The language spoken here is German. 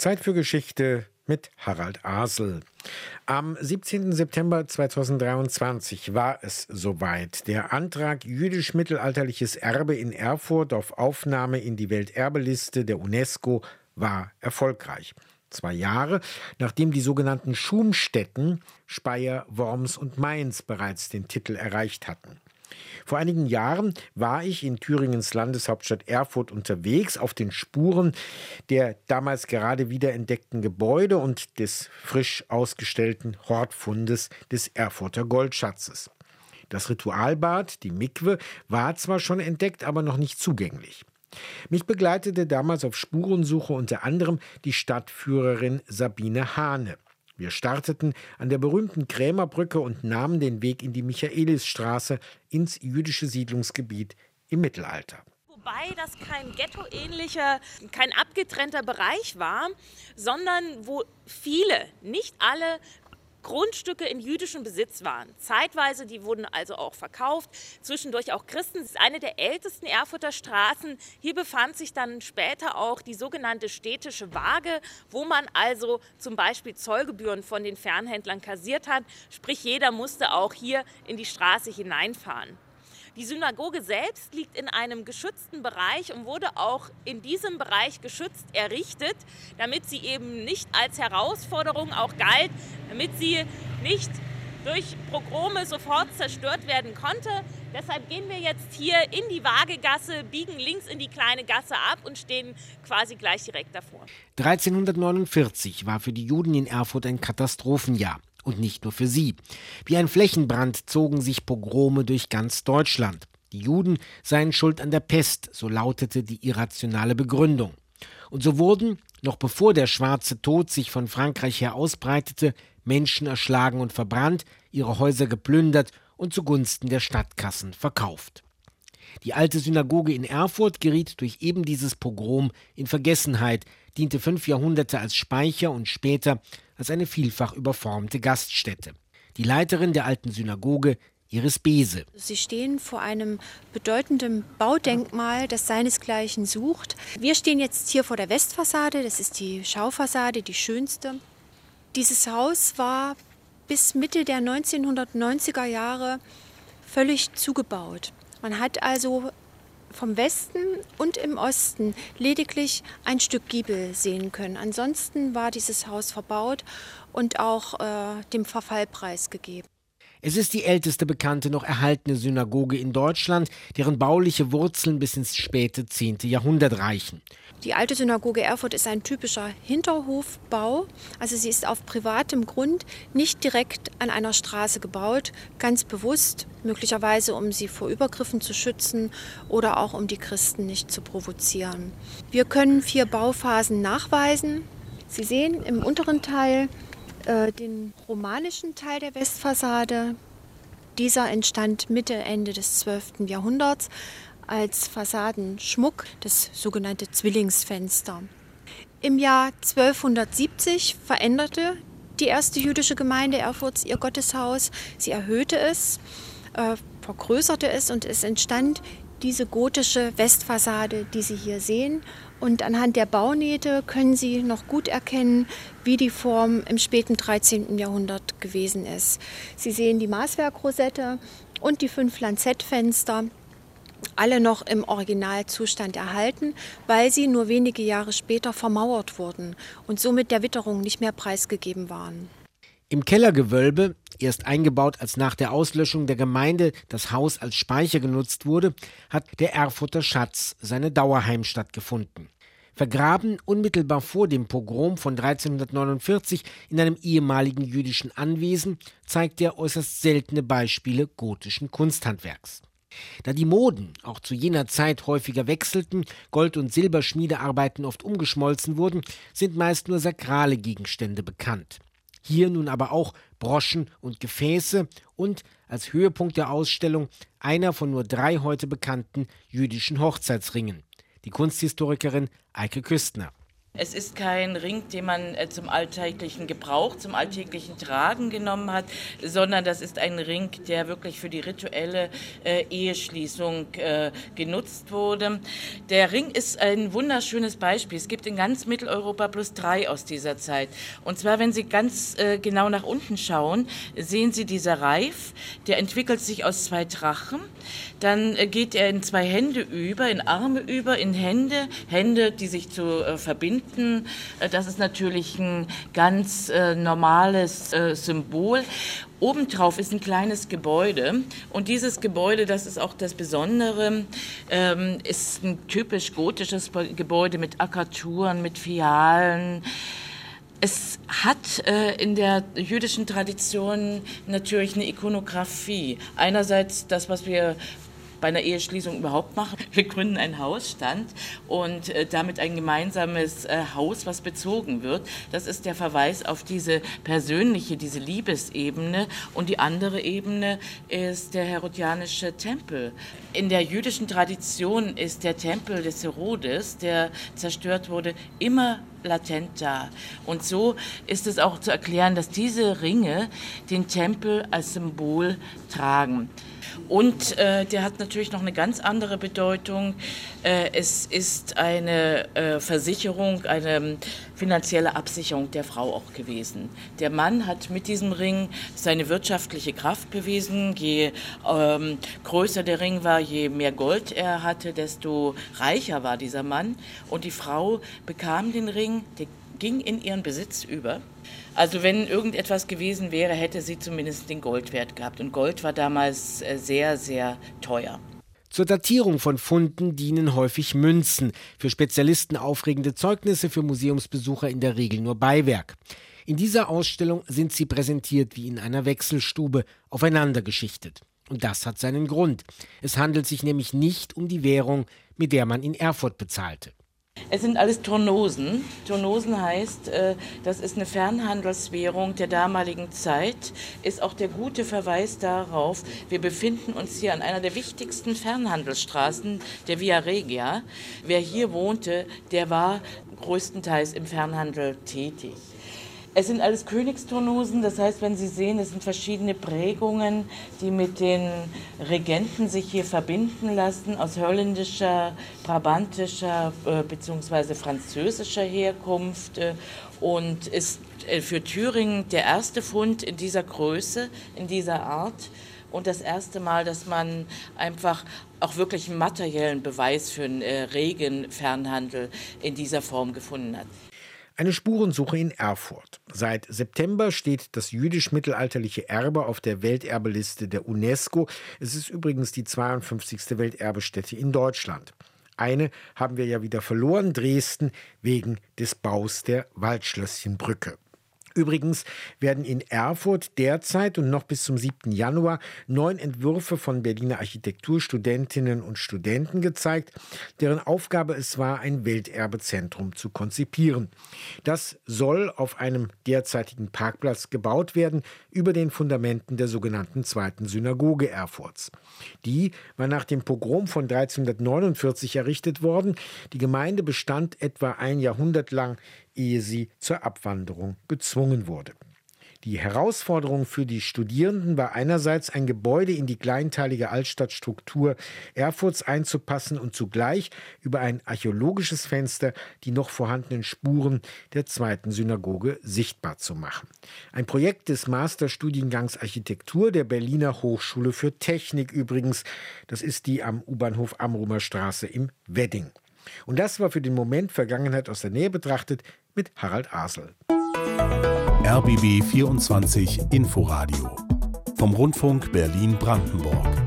Zeit für Geschichte mit Harald Asel. Am 17. September 2023 war es soweit. Der Antrag jüdisch-mittelalterliches Erbe in Erfurt auf Aufnahme in die Welterbeliste der UNESCO war erfolgreich. Zwei Jahre nachdem die sogenannten Schumstätten Speyer, Worms und Mainz bereits den Titel erreicht hatten. Vor einigen Jahren war ich in Thüringens Landeshauptstadt Erfurt unterwegs auf den Spuren der damals gerade wiederentdeckten Gebäude und des frisch ausgestellten Hortfundes des Erfurter Goldschatzes. Das Ritualbad, die Mikwe, war zwar schon entdeckt, aber noch nicht zugänglich. Mich begleitete damals auf Spurensuche unter anderem die Stadtführerin Sabine Hahne. Wir starteten an der berühmten Krämerbrücke und nahmen den Weg in die Michaelisstraße ins jüdische Siedlungsgebiet im Mittelalter. Wobei das kein ghettoähnlicher, kein abgetrennter Bereich war, sondern wo viele, nicht alle Grundstücke in jüdischem Besitz waren. Zeitweise, die wurden also auch verkauft, zwischendurch auch Christen. Das ist eine der ältesten Erfurter Straßen. Hier befand sich dann später auch die sogenannte städtische Waage, wo man also zum Beispiel Zollgebühren von den Fernhändlern kassiert hat. Sprich, jeder musste auch hier in die Straße hineinfahren. Die Synagoge selbst liegt in einem geschützten Bereich und wurde auch in diesem Bereich geschützt errichtet, damit sie eben nicht als Herausforderung auch galt, damit sie nicht durch Pogrome sofort zerstört werden konnte. Deshalb gehen wir jetzt hier in die Waagegasse, biegen links in die kleine Gasse ab und stehen quasi gleich direkt davor. 1349 war für die Juden in Erfurt ein Katastrophenjahr. Und nicht nur für sie. Wie ein Flächenbrand zogen sich Pogrome durch ganz Deutschland. Die Juden seien schuld an der Pest, so lautete die irrationale Begründung. Und so wurden, noch bevor der schwarze Tod sich von Frankreich her ausbreitete, Menschen erschlagen und verbrannt, ihre Häuser geplündert und zugunsten der Stadtkassen verkauft. Die alte Synagoge in Erfurt geriet durch eben dieses Pogrom in Vergessenheit, diente fünf Jahrhunderte als Speicher und später als eine vielfach überformte Gaststätte. Die Leiterin der alten Synagoge, Iris Bese. Sie stehen vor einem bedeutenden Baudenkmal, das seinesgleichen sucht. Wir stehen jetzt hier vor der Westfassade, das ist die Schaufassade, die schönste. Dieses Haus war bis Mitte der 1990er Jahre völlig zugebaut. Man hat also vom Westen und im Osten lediglich ein Stück Giebel sehen können. Ansonsten war dieses Haus verbaut und auch äh, dem Verfall preisgegeben. Es ist die älteste bekannte noch erhaltene Synagoge in Deutschland, deren bauliche Wurzeln bis ins späte 10. Jahrhundert reichen. Die alte Synagoge Erfurt ist ein typischer Hinterhofbau. Also sie ist auf privatem Grund nicht direkt an einer Straße gebaut, ganz bewusst, möglicherweise um sie vor Übergriffen zu schützen oder auch um die Christen nicht zu provozieren. Wir können vier Bauphasen nachweisen. Sie sehen im unteren Teil äh, den romanischen Teil der Westfassade. Dieser entstand Mitte, Ende des 12. Jahrhunderts als Fassadenschmuck, das sogenannte Zwillingsfenster. Im Jahr 1270 veränderte die erste jüdische Gemeinde Erfurts ihr Gotteshaus. Sie erhöhte es, äh, vergrößerte es und es entstand diese gotische Westfassade, die Sie hier sehen. Und anhand der Baunähte können Sie noch gut erkennen, wie die Form im späten 13. Jahrhundert gewesen ist. Sie sehen die Maßwerkrosette und die fünf Lanzettfenster alle noch im Originalzustand erhalten, weil sie nur wenige Jahre später vermauert wurden und somit der Witterung nicht mehr preisgegeben waren. Im Kellergewölbe, erst eingebaut, als nach der Auslöschung der Gemeinde das Haus als Speicher genutzt wurde, hat der Erfurter Schatz seine Dauerheimstatt gefunden. Vergraben unmittelbar vor dem Pogrom von 1349 in einem ehemaligen jüdischen Anwesen zeigt er äußerst seltene Beispiele gotischen Kunsthandwerks. Da die Moden auch zu jener Zeit häufiger wechselten, Gold- und Silberschmiedearbeiten oft umgeschmolzen wurden, sind meist nur sakrale Gegenstände bekannt. Hier nun aber auch Broschen und Gefäße und als Höhepunkt der Ausstellung einer von nur drei heute bekannten jüdischen Hochzeitsringen. Die Kunsthistorikerin Eike Küstner. Es ist kein Ring, den man äh, zum alltäglichen Gebrauch, zum alltäglichen Tragen genommen hat, sondern das ist ein Ring, der wirklich für die rituelle äh, Eheschließung äh, genutzt wurde. Der Ring ist ein wunderschönes Beispiel. Es gibt in ganz Mitteleuropa plus drei aus dieser Zeit. Und zwar, wenn Sie ganz äh, genau nach unten schauen, sehen Sie dieser Reif, der entwickelt sich aus zwei Drachen. Dann äh, geht er in zwei Hände über, in Arme über, in Hände, Hände, die sich zu äh, verbinden Ägypten. Äh, das ist natürlich ein ganz äh, normales äh, Symbol. Obendrauf ist ein kleines Gebäude und dieses Gebäude, das ist auch das Besondere, ähm, ist ein typisch gotisches Gebäude mit Akkaturen, mit Fialen. Es hat äh, in der jüdischen Tradition natürlich eine Ikonografie. Einerseits das, was wir bei einer Eheschließung überhaupt machen. Wir gründen einen Hausstand und äh, damit ein gemeinsames äh, Haus, was bezogen wird. Das ist der Verweis auf diese persönliche, diese Liebesebene. Und die andere Ebene ist der herodianische Tempel. In der jüdischen Tradition ist der Tempel des Herodes, der zerstört wurde, immer latent da. Und so ist es auch zu erklären, dass diese Ringe den Tempel als Symbol tragen. Und äh, der hat natürlich noch eine ganz andere Bedeutung. Äh, es ist eine äh, Versicherung, eine finanzielle Absicherung der Frau auch gewesen. Der Mann hat mit diesem Ring seine wirtschaftliche Kraft bewiesen. Je ähm, größer der Ring war, je mehr Gold er hatte, desto reicher war dieser Mann. Und die Frau bekam den Ring, der ging in ihren Besitz über. Also wenn irgendetwas gewesen wäre, hätte sie zumindest den Goldwert gehabt. Und Gold war damals äh, sehr, sehr teuer. Zur Datierung von Funden dienen häufig Münzen, für Spezialisten aufregende Zeugnisse, für Museumsbesucher in der Regel nur Beiwerk. In dieser Ausstellung sind sie präsentiert wie in einer Wechselstube, aufeinander geschichtet. Und das hat seinen Grund. Es handelt sich nämlich nicht um die Währung, mit der man in Erfurt bezahlte. Es sind alles Turnosen. Turnosen heißt, äh, das ist eine Fernhandelswährung der damaligen Zeit, ist auch der gute Verweis darauf, wir befinden uns hier an einer der wichtigsten Fernhandelsstraßen, der Via Regia. Wer hier wohnte, der war größtenteils im Fernhandel tätig. Es sind alles Königsturnosen, das heißt, wenn Sie sehen, es sind verschiedene Prägungen, die mit den Regenten sich hier verbinden lassen, aus holländischer, brabantischer äh, bzw. französischer Herkunft äh, und ist für Thüringen der erste Fund in dieser Größe, in dieser Art und das erste Mal, dass man einfach auch wirklich einen materiellen Beweis für einen äh, regen Fernhandel in dieser Form gefunden hat. Eine Spurensuche in Erfurt. Seit September steht das jüdisch-mittelalterliche Erbe auf der Welterbeliste der UNESCO. Es ist übrigens die 52. Welterbestätte in Deutschland. Eine haben wir ja wieder verloren, Dresden, wegen des Baus der Waldschlösschenbrücke. Übrigens werden in Erfurt derzeit und noch bis zum 7. Januar neun Entwürfe von Berliner Architekturstudentinnen und Studenten gezeigt, deren Aufgabe es war, ein Welterbezentrum zu konzipieren. Das soll auf einem derzeitigen Parkplatz gebaut werden, über den Fundamenten der sogenannten Zweiten Synagoge Erfurts. Die war nach dem Pogrom von 1349 errichtet worden. Die Gemeinde bestand etwa ein Jahrhundert lang ehe sie zur Abwanderung gezwungen wurde. Die Herausforderung für die Studierenden war einerseits ein Gebäude in die kleinteilige Altstadtstruktur Erfurts einzupassen und zugleich über ein archäologisches Fenster die noch vorhandenen Spuren der zweiten Synagoge sichtbar zu machen. Ein Projekt des Masterstudiengangs Architektur der Berliner Hochschule für Technik übrigens. Das ist die am U-Bahnhof Amrumer Straße im Wedding. Und das war für den Moment Vergangenheit aus der Nähe betrachtet mit Harald Asel. RBB 24 Inforadio vom Rundfunk Berlin-Brandenburg.